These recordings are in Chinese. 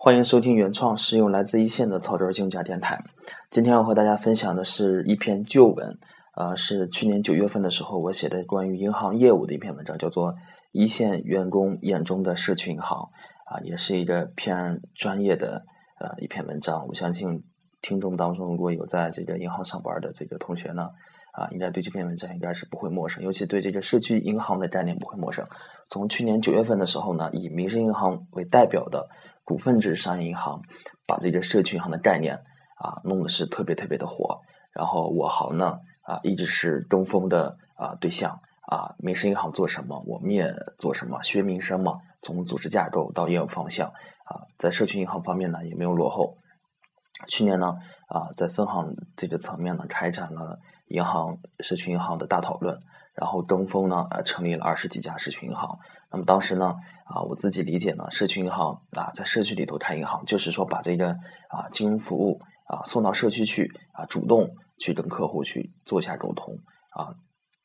欢迎收听原创实用来自一线的草根竞价电台。今天要和大家分享的是一篇旧文，呃，是去年九月份的时候我写的关于银行业务的一篇文章，叫做《一线员工眼中的社区银行》啊，也是一个偏专业的呃一篇文章。我相信听众当中如果有在这个银行上班的这个同学呢，啊，应该对这篇文章应该是不会陌生，尤其对这个社区银行的概念不会陌生。从去年九月份的时候呢，以民生银行为代表的。股份制商业银行把这个社区银行的概念啊弄的是特别特别的火，然后我行呢啊一直是跟风的啊对象啊，民生银行做什么我们也做什么，学民生嘛，从组织架构到业务方向啊，在社区银行方面呢也没有落后。去年呢啊在分行这个层面呢开展了银行社区银行的大讨论，然后跟风呢啊成立了二十几家社区银行。那么当时呢，啊，我自己理解呢，社区银行啊，在社区里头开银行，就是说把这个啊金融服务啊送到社区去啊，主动去跟客户去做一下沟通啊，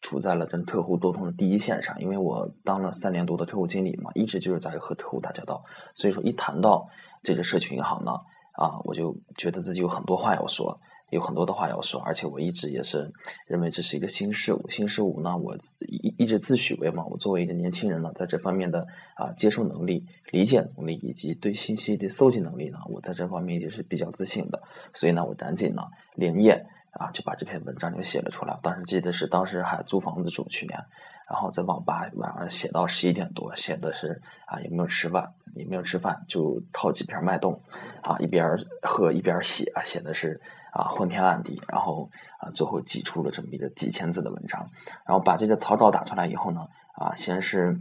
处在了跟客户沟通的第一线上。因为我当了三年多的客户经理嘛，一直就是在和客户打交道，所以说一谈到这个社区银行呢，啊，我就觉得自己有很多话要说。有很多的话要说，而且我一直也是认为这是一个新事物。新事物呢，我一一直自诩为嘛，我作为一个年轻人呢，在这方面的啊接受能力、理解能力以及对信息的搜集能力呢，我在这方面也是比较自信的。所以呢，我赶紧呢连夜啊就把这篇文章就写了出来。当时记得是当时还租房子住，去年，然后在网吧晚上写到十一点多，写的是啊也没有吃饭，也没有吃饭，就泡几瓶脉动啊一边喝一边写，啊写的是。啊，昏天暗地，然后啊，最后挤出了这么一个几千字的文章，然后把这个草稿打出来以后呢，啊，先是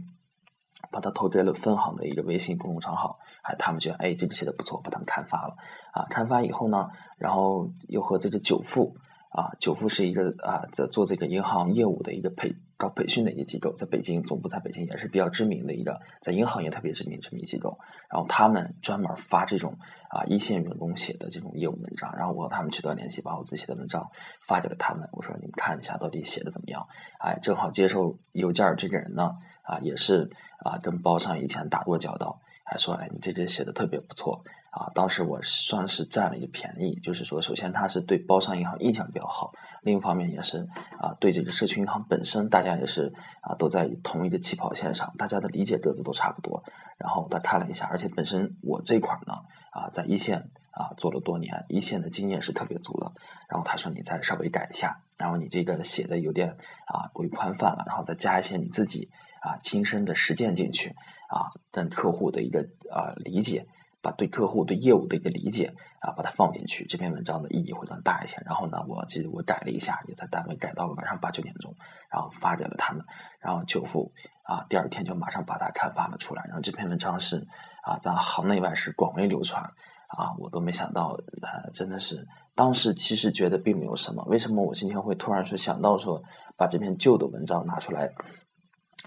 把它投给了分行的一个微信公众账号，哎，他们觉得哎，这个写的不错，把他们刊发了，啊，刊发以后呢，然后又和这个久富。啊，久富是一个啊，在做这个银行业务的一个培搞培训的一个机构，在北京总部在北京也是比较知名的一个，在银行业特别知名这么一机构。然后他们专门发这种啊一线员工写的这种业务文章，然后我和他们取得联系，把我自己写的文章发给了他们。我说你们看一下到底写的怎么样？哎，正好接受邮件这个人呢，啊也是啊跟包商以前打过交道，还说哎你这个写的特别不错。啊，当时我算是占了一个便宜，就是说，首先他是对包商银行印象比较好，另一方面也是啊，对这个社区银行本身，大家也是啊，都在同一个起跑线上，大家的理解各自都差不多。然后他看了一下，而且本身我这块呢啊，在一线啊做了多年，一线的经验是特别足的。然后他说你再稍微改一下，然后你这个写的有点啊过于宽泛了，然后再加一些你自己啊亲身的实践进去啊，跟客户的一个啊理解。把对客户对业务的一个理解啊，把它放进去，这篇文章的意义会更大一些。然后呢，我记得我改了一下，也在单位改到了晚上八九点钟，然后发给了他们。然后久富啊，第二天就马上把它刊发了出来。然后这篇文章是啊，在行内外是广为流传啊，我都没想到，呃，真的是当时其实觉得并没有什么。为什么我今天会突然说想到说把这篇旧的文章拿出来？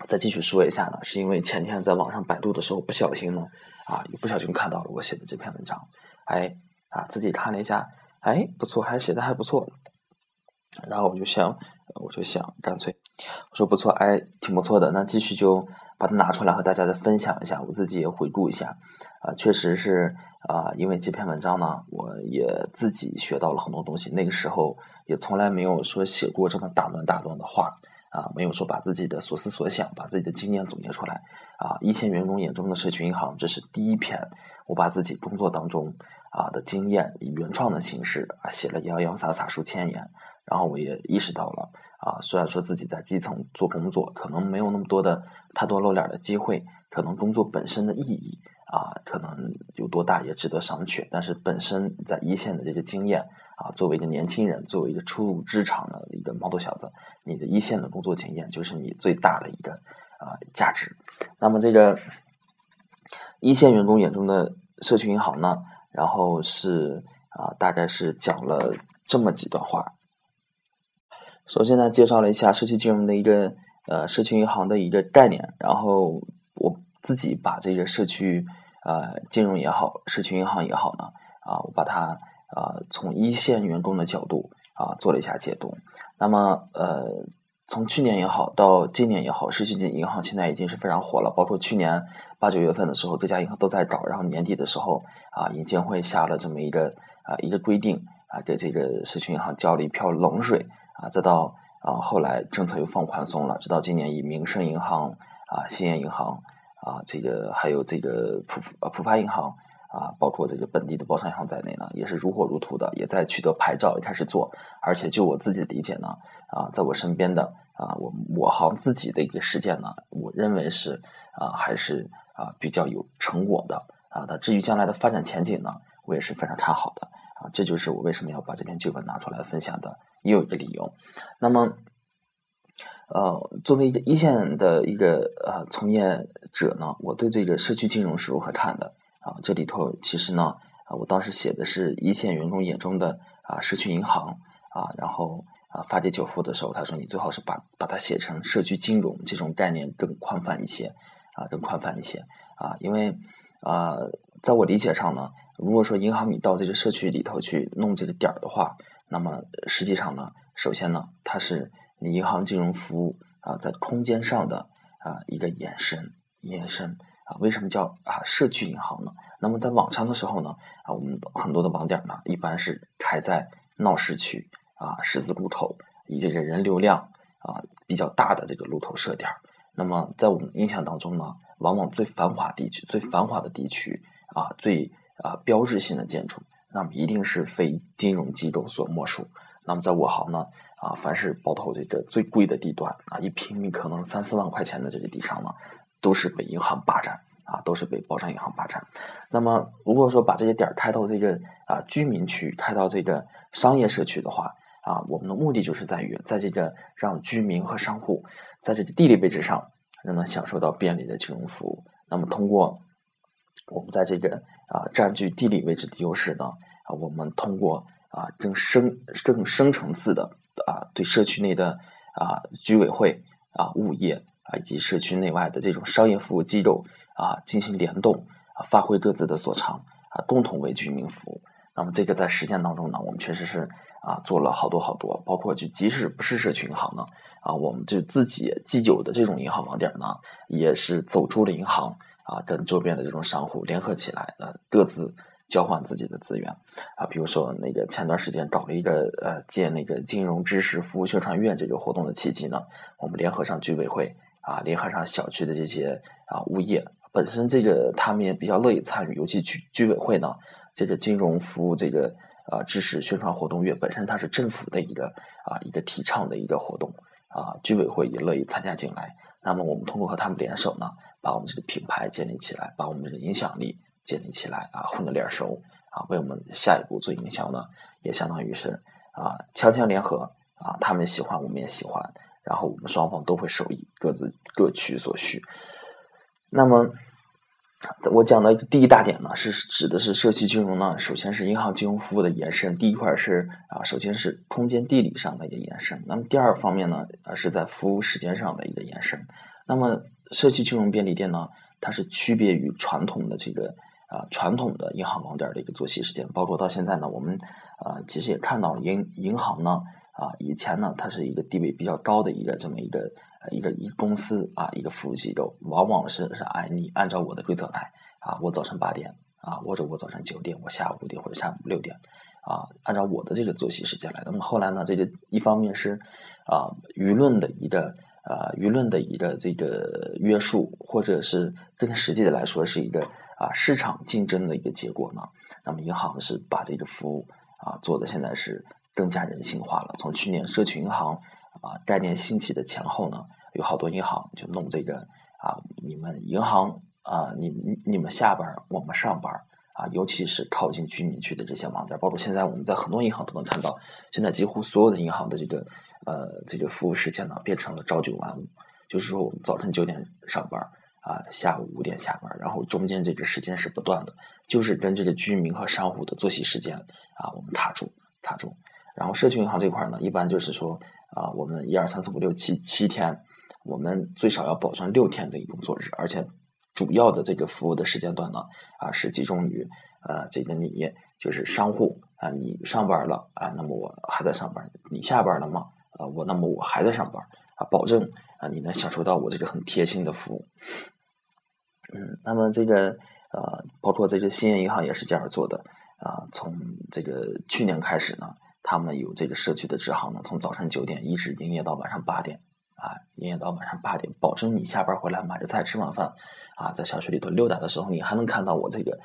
再继续说一下呢，是因为前天在网上百度的时候不小心呢，啊，又不小心看到了我写的这篇文章，哎，啊，自己看了一下，哎，不错，还写的还不错，然后我就想，我就想，干脆我说不错，哎，挺不错的，那继续就把它拿出来和大家再分享一下，我自己也回顾一下，啊，确实是啊，因为这篇文章呢，我也自己学到了很多东西，那个时候也从来没有说写过这么大段大段的话。啊，没有说把自己的所思所想、把自己的经验总结出来。啊，一线员工眼中的社区银行，这是第一篇，我把自己工作当中啊的经验以原创的形式啊写了洋洋洒洒数千言。然后我也意识到了，啊，虽然说自己在基层做工作，可能没有那么多的太多露脸的机会，可能工作本身的意义啊，可能有多大也值得商榷。但是本身在一线的这个经验。啊，作为一个年轻人，作为一个初入职场的一个毛头小子，你的一线的工作经验就是你最大的一个啊价值。那么这个一线员工眼中的社区银行呢，然后是啊，大概是讲了这么几段话。首先呢，介绍了一下社区金融的一个呃社区银行的一个概念，然后我自己把这个社区呃金融也好，社区银行也好呢，啊，我把它。啊，从一线员工的角度啊，做了一下解读。那么，呃，从去年也好，到今年也好，社区银行现在已经是非常火了。包括去年八九月份的时候，各家银行都在找，然后年底的时候啊，银监会下了这么一个啊一个规定啊，给这个社区银行浇了一瓢冷水啊。再到啊后来政策又放宽松了，直到今年以民生银行啊、兴业银行啊，这个还有这个浦呃浦发银行。啊，包括这个本地的包商行在内呢，也是如火如荼的，也在取得牌照，也开始做。而且就我自己的理解呢，啊，在我身边的啊，我我行自己的一个实践呢，我认为是啊，还是啊比较有成果的啊。那至于将来的发展前景呢，我也是非常看好的啊。这就是我为什么要把这篇旧文拿出来分享的又一个理由。那么，呃，作为一个一线的一个呃从业者呢，我对这个社区金融是如何看的？啊，这里头其实呢，啊，我当时写的是一线员工眼中的啊社区银行啊，然后啊发给久付的时候，他说你最好是把把它写成社区金融这种概念更宽泛一些啊，更宽泛一些啊，因为啊，在我理解上呢，如果说银行你到这个社区里头去弄这个点儿的话，那么实际上呢，首先呢，它是你银行金融服务啊在空间上的啊一个延伸延伸。啊，为什么叫啊社区银行呢？那么在网上的时候呢，啊，我们很多的网点呢，一般是开在闹市区啊十字路口，以这人流量啊比较大的这个路头设点。那么在我们印象当中呢，往往最繁华地区、最繁华的地区啊，最啊标志性的建筑，那么一定是非金融机构所莫属。那么在我行呢，啊，凡是包头这个最贵的地段啊，一平米可能三四万块钱的这个地上呢。都是被银行霸占啊，都是被包商银行霸占。那么，如果说把这些点开到这个啊居民区，开到这个商业社区的话啊，我们的目的就是在于，在这个让居民和商户在这个地理位置上仍能享受到便利的金融服务。那么，通过我们在这个啊占据地理位置的优势呢，啊，我们通过啊更深更深层次的啊对社区内的啊居委会啊物业。啊，以及社区内外的这种商业服务机构啊，进行联动啊，发挥各自的所长啊，共同为居民服务。那么这个在实践当中呢，我们确实是啊做了好多好多，包括就即使不是社区银行呢啊，我们就自己既有的这种银行网点呢，也是走出了银行啊，跟周边的这种商户联合起来，呃，各自。交换自己的资源啊，比如说那个前段时间搞了一个呃建那个金融知识服务宣传院这个活动的契机呢，我们联合上居委会啊，联合上小区的这些啊物业，本身这个他们也比较乐意参与，尤其居居委会呢，这个金融服务这个啊知识宣传活动月本身它是政府的一个啊一个提倡的一个活动啊，居委会也乐意参加进来，那么我们通过和他们联手呢，把我们这个品牌建立起来，把我们这个影响力。建立起来啊，混个脸熟啊，为我们下一步做营销呢，也相当于是啊，强强联合啊，他们喜欢，我们也喜欢，然后我们双方都会受益，各自各取所需。那么，我讲的第一大点呢，是指的是社区金融呢，首先是银行金融服务的延伸。第一块是啊，首先是空间地理上的一个延伸。那么第二方面呢，呃，是在服务时间上的一个延伸。那么社区金融便利店呢，它是区别于传统的这个。啊，传统的银行网点的一个作息时间，包括到现在呢，我们啊，其实也看到银银行呢，啊，以前呢，它是一个地位比较高的一个这么一个一个一公司啊，一个服务机构，往往是是按你按照我的规则来啊，我早晨八点啊，或者我早晨九点，我下午五点或者下午六点啊，按照我的这个作息时间来。那么后来呢，这个一方面是啊，舆论的一个啊，舆论的一个这个约束，或者是更实际的来说，是一个。啊，市场竞争的一个结果呢，那么银行是把这个服务啊做的现在是更加人性化了。从去年社区银行啊概念兴起的前后呢，有好多银行就弄这个啊，你们银行啊，你你你们下班我们上班啊，尤其是靠近居民区的这些网站，包括现在我们在很多银行都能看到，现在几乎所有的银行的这个呃这个服务时间呢变成了朝九晚五，就是说我们早晨九点上班。啊，下午五点下班，然后中间这个时间是不断的，就是跟这个居民和商户的作息时间啊，我们踏住踏住。然后社区银行这块呢，一般就是说啊，我们一二三四五六七七天，我们最少要保证六天的一个工作日，而且主要的这个服务的时间段呢，啊是集中于呃这个你就是商户啊，你上班了啊，那么我还在上班，你下班了吗？啊，我那么我还在上班啊，保证啊你能享受到我这个很贴心的服务。嗯，那么这个呃，包括这个兴业银行也是这样做的啊。从这个去年开始呢，他们有这个社区的支行呢，从早晨九点一直营业到晚上八点啊，营业到晚上八点，保证你下班回来买着菜吃晚饭啊，在小区里头溜达的时候，你还能看到我这个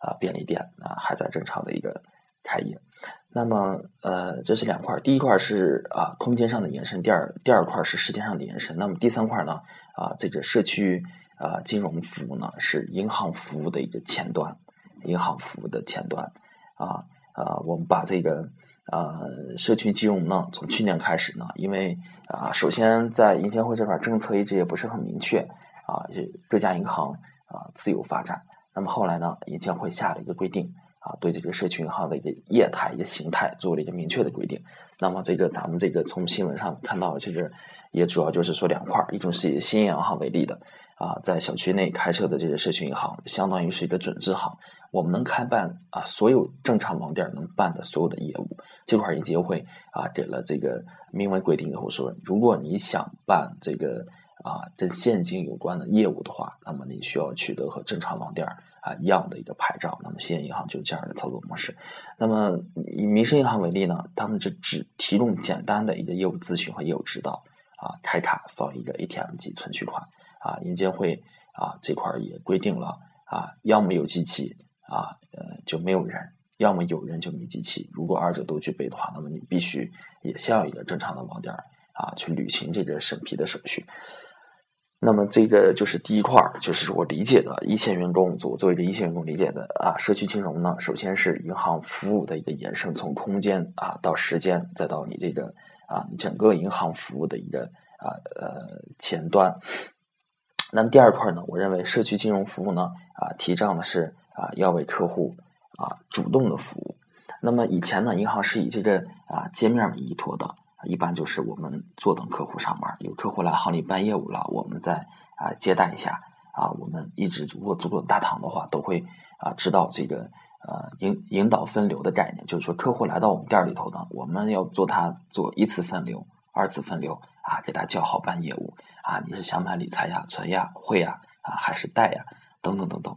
啊便利店啊还在正常的一个开业。那么呃，这是两块，第一块是啊空间上的延伸，第二第二块是时间上的延伸。那么第三块呢啊这个社区。啊，金融服务呢是银行服务的一个前端，银行服务的前端，啊啊，我们把这个呃社区金融呢，从去年开始呢，因为啊，首先在银监会这块政策一直也不是很明确，啊，各家银行啊自由发展，那么后来呢，银监会下了一个规定，啊，对这个社区银行的一个业态、一个形态做了一个明确的规定，那么这个咱们这个从新闻上看到，其实也主要就是说两块，一种是以新银行为例的。啊，在小区内开设的这些社区银行，相当于是一个准支行，我们能开办啊所有正常网点能办的所有的业务。这块银监会啊给了这个明文规定以后说，如果你想办这个啊跟现金有关的业务的话，那么你需要取得和正常网点啊一样的一个牌照。那么兴业银行就是这样的操作模式。那么以民生银行为例呢，他们就只提供简单的一个业务咨询和业务指导啊，开卡放一个 ATM 机存取款。啊，银监会啊这块也规定了啊，要么有机器啊，呃就没有人；要么有人就没机器。如果二者都具备的话，那么你必须也需要一个正常的网点啊去履行这个审批的手续。那么这个就是第一块，就是我理解的一线员工，作作为一个一线员工理解的啊，社区金融呢，首先是银行服务的一个延伸，从空间啊到时间，再到你这个啊整个银行服务的一个啊呃前端。那么第二块呢，我认为社区金融服务呢，啊，提倡的是啊，要为客户啊主动的服务。那么以前呢，银行是以这个啊界面为依托的，一般就是我们坐等客户上门，有客户来行里办业务了，我们再啊接待一下啊。我们一直如果做大堂的话，都会啊知道这个呃引引导分流的概念，就是说客户来到我们店里头呢，我们要做他做一次分流、二次分流啊，给他叫好办业务。啊，你是想买理财呀、存呀、汇呀啊，还是贷呀？等等等等，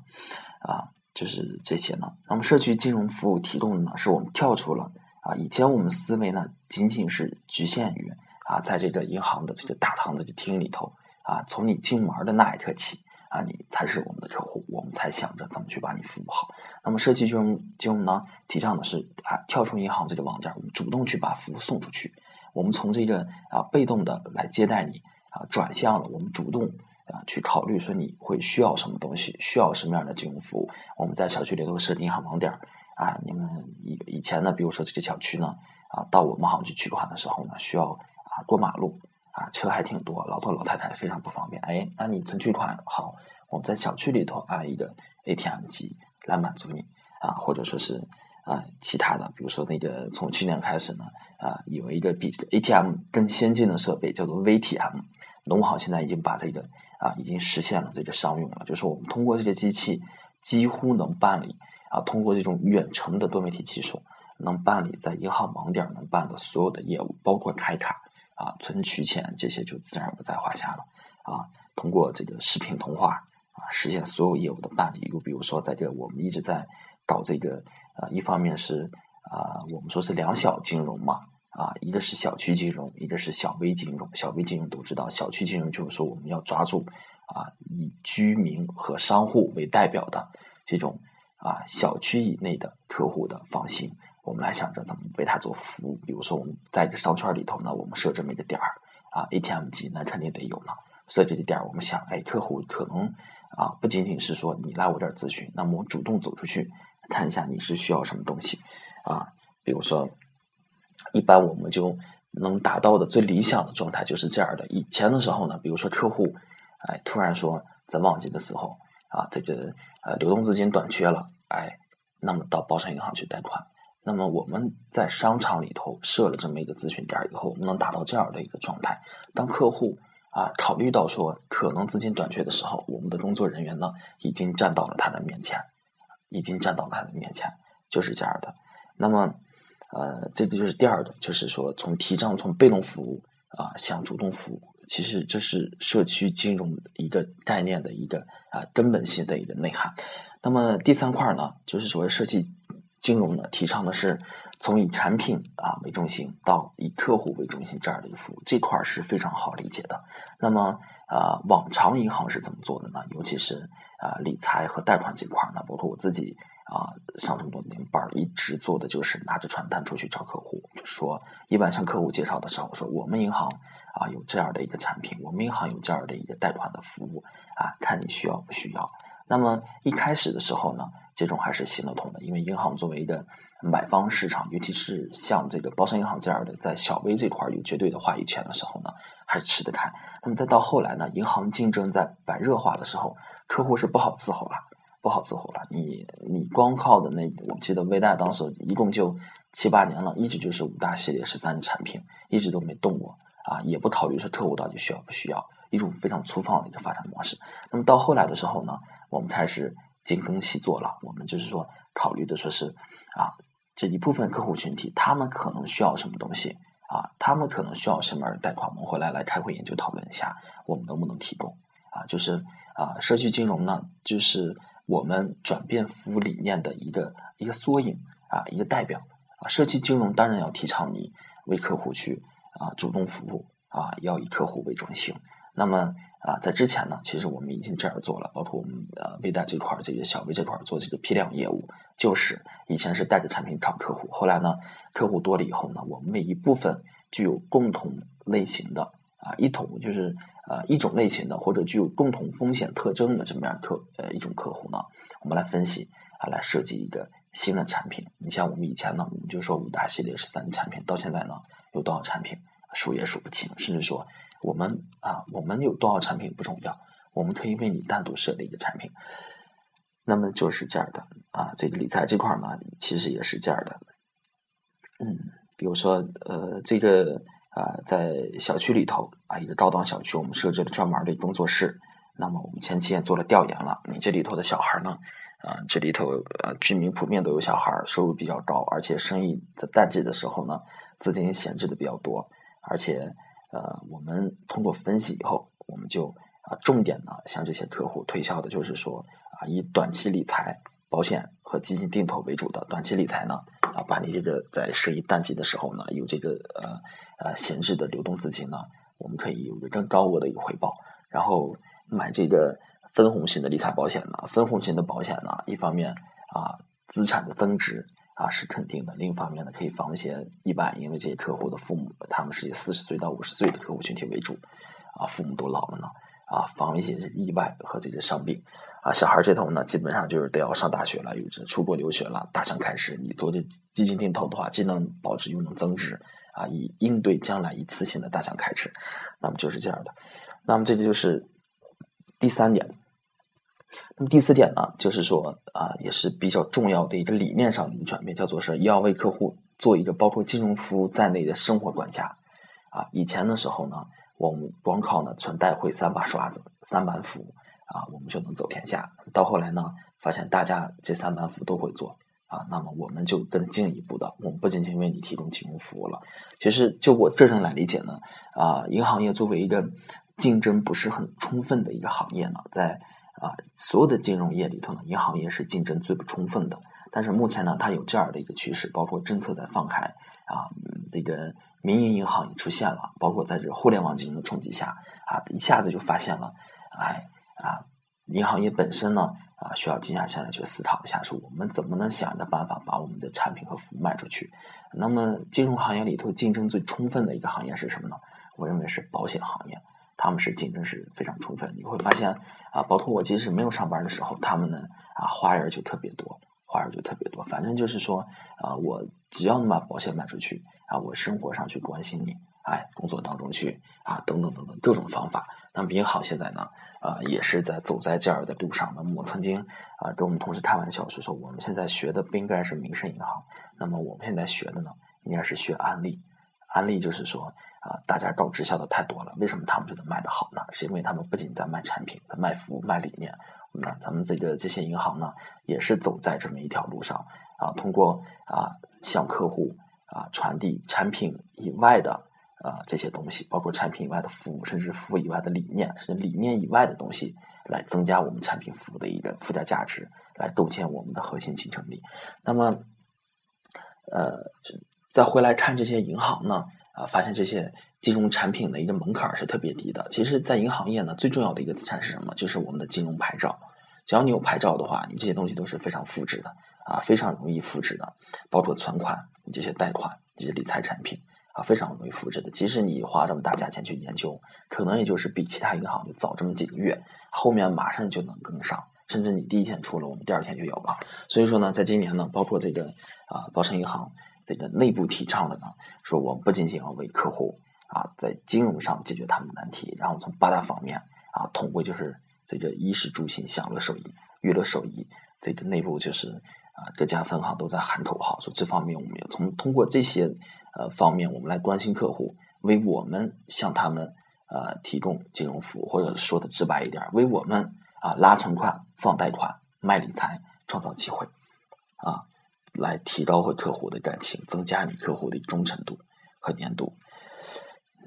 啊，就是这些呢。那么社区金融服务提供的呢，是我们跳出了啊，以前我们思维呢，仅仅是局限于啊，在这个银行的这个大堂的这厅里头啊，从你进门的那一刻起啊，你才是我们的客户，我们才想着怎么去把你服务好。那么社区金融金融呢，提倡的是啊，跳出银行这个网点，我们主动去把服务送出去，我们从这个啊被动的来接待你。啊，转向了，我们主动啊去考虑说你会需要什么东西，需要什么样的金融服务。我们在小区里头设银行网点啊，你们以以前呢，比如说这个小区呢，啊，到我们行去取款的时候呢，需要啊过马路啊，车还挺多，老头老太太非常不方便。哎，那你存取款好，我们在小区里头安一个 ATM 机来满足你啊，或者说是啊其他的，比如说那个从去年开始呢，啊有一个比这个 ATM 更先进的设备叫做 VTM。农行现在已经把这个啊，已经实现了这个商用了，就是我们通过这个机器，几乎能办理啊，通过这种远程的多媒体技术，能办理在银行网点能办的所有的业务，包括开卡啊、存取钱这些就自然不在话下了啊。通过这个视频通话啊，实现所有业务的办理。又比如说，在这我们一直在搞这个啊，一方面是啊，我们说是两小金融嘛。啊，一个是小区金融，一个是小微金融。小微金融都知道，小区金融就是说我们要抓住啊，以居民和商户为代表的这种啊小区以内的客户的放心，我们来想着怎么为他做服务。比如说我们在一个商圈里头呢，我们设这么一个点儿啊，ATM 机那肯定得有嘛。设这个点儿，我们想，哎，客户可能啊不仅仅是说你来我这儿咨询，那么我主动走出去看一下你是需要什么东西啊，比如说。一般我们就能达到的最理想的状态就是这样的。以前的时候呢，比如说客户，哎，突然说在旺季的时候啊，这个呃流动资金短缺了，哎，那么到包商银行去贷款。那么我们在商场里头设了这么一个咨询点以后，我们能达到这样的一个状态。当客户啊考虑到说可能资金短缺的时候，我们的工作人员呢已经站到了他的面前，已经站到了他的面前，就是这样的。那么。呃，这个就是第二个，就是说从提倡从被动服务啊向主动服务其实这是社区金融一个概念的一个啊根本性的一个内涵。那么第三块呢，就是所谓社区金融呢，提倡的是从以产品啊为中心到以客户为中心这样的一个服务，这块是非常好理解的。那么啊，往常银行是怎么做的呢？尤其是啊理财和贷款这块呢，包括我自己。啊，上这么多年班一直做的就是拿着传单出去找客户，就是说，一般向客户介绍的时候，我说我们银行啊有这样的一个产品，我们银行有这样的一个贷款的服务啊，看你需要不需要。那么一开始的时候呢，这种还是行得通的，因为银行作为一个买方市场，尤其是像这个包商银行这样的在小微这块有绝对的话语权的时候呢，还吃得开。那么再到后来呢，银行竞争在白热化的时候，客户是不好伺候了。不好伺候了，你你光靠的那，我记得微贷当时一共就七八年了，一直就是五大系列十三产品，一直都没动过啊，也不考虑说客户到底需要不需要，一种非常粗放的一个发展模式。那么到后来的时候呢，我们开始精耕细作了，我们就是说考虑的说是啊，这一部分客户群体他们可能需要什么东西啊，他们可能需要什么样的贷款，我们回来来开会研究讨论一下，我们能不能提供啊？就是啊，社区金融呢，就是。我们转变服务理念的一个一个缩影啊，一个代表啊，社区金融当然要提倡你为客户去啊主动服务啊，要以客户为中心。那么啊，在之前呢，其实我们已经这样做了，包括我们呃微贷这块儿，这个小微这块儿做这个批量业务，就是以前是带着产品找客户，后来呢，客户多了以后呢，我们每一部分具有共同类型的啊一统就是。呃，一种类型的或者具有共同风险特征的这么样客呃一种客户呢，我们来分析啊，来设计一个新的产品。你像我们以前呢，我们就说五大系列十三产品，到现在呢有多少产品数也数不清，甚至说我们啊，我们有多少产品不重要，我们可以为你单独设立一个产品。那么就是这样的啊，这个理财这块呢，其实也是这样的。嗯，比如说呃这个。啊，在小区里头啊，一个高档小区，我们设置了专门的工作室。那么我们前期也做了调研了，你这里头的小孩呢，啊，这里头呃居民普遍都有小孩，收入比较高，而且生意在淡季的时候呢，资金闲置的比较多。而且呃，我们通过分析以后，我们就啊，重点呢向这些客户推销的就是说啊，以短期理财、保险和基金定投为主的短期理财呢，啊，把你这个在生意淡季的时候呢，有这个呃。呃，闲置的流动资金呢，我们可以有一个更高额的一个回报。然后买这个分红型的理财保险呢，分红型的保险呢，一方面啊，资产的增值啊是肯定的；另一方面呢，可以防一些意外，因为这些客户的父母他们是以四十岁到五十岁的客户群体为主，啊，父母都老了呢，啊，防一些意外和这个伤病。啊，小孩这头呢，基本上就是都要上大学了，有着出国留学了，大想开始，你做这基金定投的话，既能保值又能增值。啊，以应对将来一次性的大项开支，那么就是这样的。那么这个就是第三点。那么第四点呢，就是说啊，也是比较重要的一个理念上的一个转变，叫做是要为客户做一个包括金融服务在内的生活管家。啊，以前的时候呢，我们光靠呢存贷汇三把刷子、三板斧啊，我们就能走天下。到后来呢，发现大家这三板斧都会做。啊，那么我们就更进一步的，我们不仅仅为你提供金融服务了。其实就我个人来理解呢，啊，银行业作为一个竞争不是很充分的一个行业呢，在啊所有的金融业里头呢，银行业是竞争最不充分的。但是目前呢，它有这样的一个趋势，包括政策在放开啊，这个民营银行也出现了，包括在这个互联网金融的冲击下啊，一下子就发现了，哎啊，银行业本身呢。啊，需要静下心来去思考一下，说我们怎么能想着办法把我们的产品和服务卖出去。那么，金融行业里头竞争最充分的一个行业是什么呢？我认为是保险行业，他们是竞争是非常充分。你会发现啊，包括我即使没有上班的时候，他们呢啊花样就特别多，花样就特别多。反正就是说啊，我只要能把保险卖出去啊，我生活上去关心你，哎，工作当中去啊，等等等等各种方法。那么银行现在呢？啊，也是在走在这样的路上。那么我曾经啊跟我们同事开玩笑说说，我们现在学的不应该是民生银行，那么我们现在学的呢，应该是学安利。安利就是说啊，大家搞直销的太多了，为什么他们就能卖得好呢？是因为他们不仅在卖产品，在卖服务、卖理念。那咱们这个这些银行呢，也是走在这么一条路上啊，通过啊向客户啊传递产品以外的啊这些东西，包括产品以外的服务，甚至服务以外的理念，甚至理念以外的东西，来增加我们产品服务的一个附加价值，来构建我们的核心竞争力。那么，呃，再回来看这些银行呢，啊，发现这些金融产品的一个门槛是特别低的。其实，在银行业呢，最重要的一个资产是什么？就是我们的金融牌照。只要你有牌照的话，你这些东西都是非常复制的啊，非常容易复制的，包括存款、这些贷款、这些理财产品啊，非常容易复制的。即使你花这么大价钱去研究，可能也就是比其他银行就早这么几个月，后面马上就能跟上，甚至你第一天出了，我们第二天就有了。所以说呢，在今年呢，包括这个啊，包商银行这个内部提倡的呢，说我们不仅仅要为客户啊在金融上解决他们的难题，然后从八大方面啊统归就是。这个衣食住行享乐受益、娱乐受益，这个内部就是啊，各家分行都在喊口号，说这方面我们要从通过这些呃方面，我们来关心客户，为我们向他们呃提供金融服务，或者说的直白一点，为我们啊拉存款、放贷款、卖理财创造机会啊，来提高和客户的感情，增加你客户的忠诚度和粘度。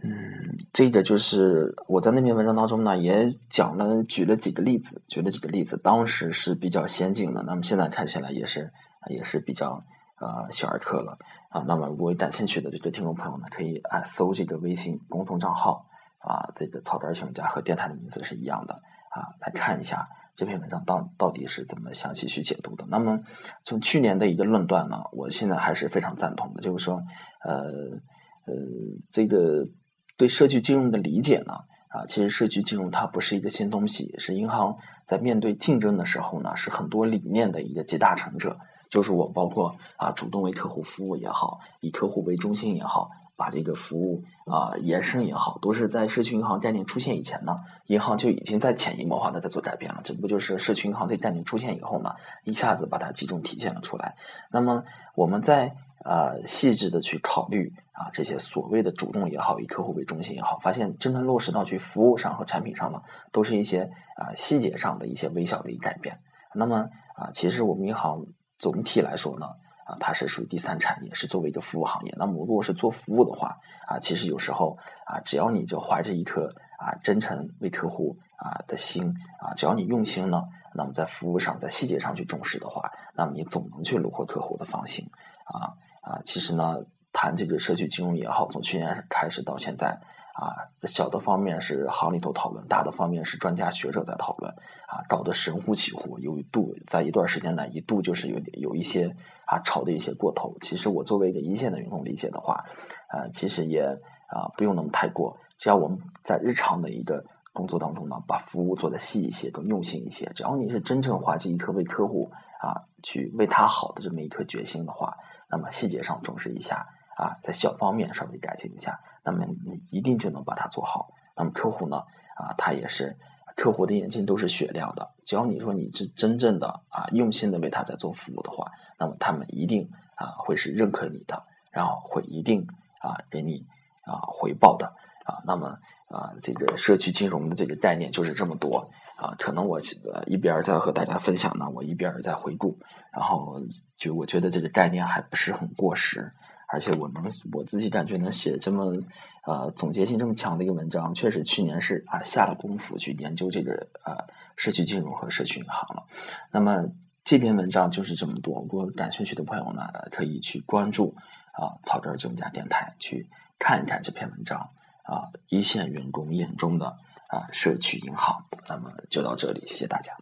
嗯，这个就是我在那篇文章当中呢，也讲了，举了几个例子，举了几个例子，当时是比较先进的，那么现在看起来也是也是比较呃小儿科了啊。那么如果感兴趣的这个听众朋友呢，可以啊搜这个微信公众账号啊，这个草根儿家和电台的名字是一样的啊，来看一下这篇文章到到底是怎么详细去解读的。那么从去年的一个论断呢，我现在还是非常赞同的，就是说呃呃这个。对社区金融的理解呢？啊，其实社区金融它不是一个新东西，是银行在面对竞争的时候呢，是很多理念的一个集大成者。就是我包括啊，主动为客户服务也好，以客户为中心也好，把这个服务啊延伸也好，都是在社区银行概念出现以前呢，银行就已经在潜移默化的在做改变了。这不过就是社区银行这概念出现以后呢，一下子把它集中体现了出来。那么我们在。呃，细致的去考虑啊，这些所谓的主动也好，以客户为中心也好，发现真正落实到去服务上和产品上呢，都是一些啊细节上的一些微小的一改变。那么啊，其实我们银行总体来说呢，啊，它是属于第三产业，是作为一个服务行业。那么如果是做服务的话，啊，其实有时候啊，只要你就怀着一颗啊真诚为客户啊的心啊，只要你用心呢，那么在服务上，在细节上去重视的话，那么你总能去虏获客户的芳心啊。啊，其实呢，谈这个社区金融也好，从去年开始到现在，啊，在小的方面是行里头讨论，大的方面是专家学者在讨论，啊，搞得神乎其乎，有一度在一段时间呢一度就是有点有一些啊炒的一些过头。其实我作为一个一线的员工理解的话，啊，其实也啊不用那么太过，只要我们在日常的一个工作当中呢，把服务做得细一些，更用心一些，只要你是真正怀着一颗为客户啊去为他好的这么一颗决心的话。那么细节上重视一下啊，在小方面稍微改进一下，那么你一定就能把它做好。那么客户呢啊，他也是客户的眼睛都是雪亮的，只要你说你是真正的啊用心的为他在做服务的话，那么他们一定啊会是认可你的，然后会一定啊给你啊回报的啊。那么啊这个社区金融的这个概念就是这么多。啊，可能我呃一边在和大家分享呢，我一边在回顾，然后就我觉得这个概念还不是很过时，而且我能我自己感觉能写这么呃总结性这么强的一个文章，确实去年是啊下了功夫去研究这个呃社区金融和社区银行了。那么这篇文章就是这么多，如果感兴趣的朋友呢，可以去关注啊草根儿这家电台去看一看这篇文章啊一线员工眼中的。啊，社区银行，那么就到这里，谢谢大家。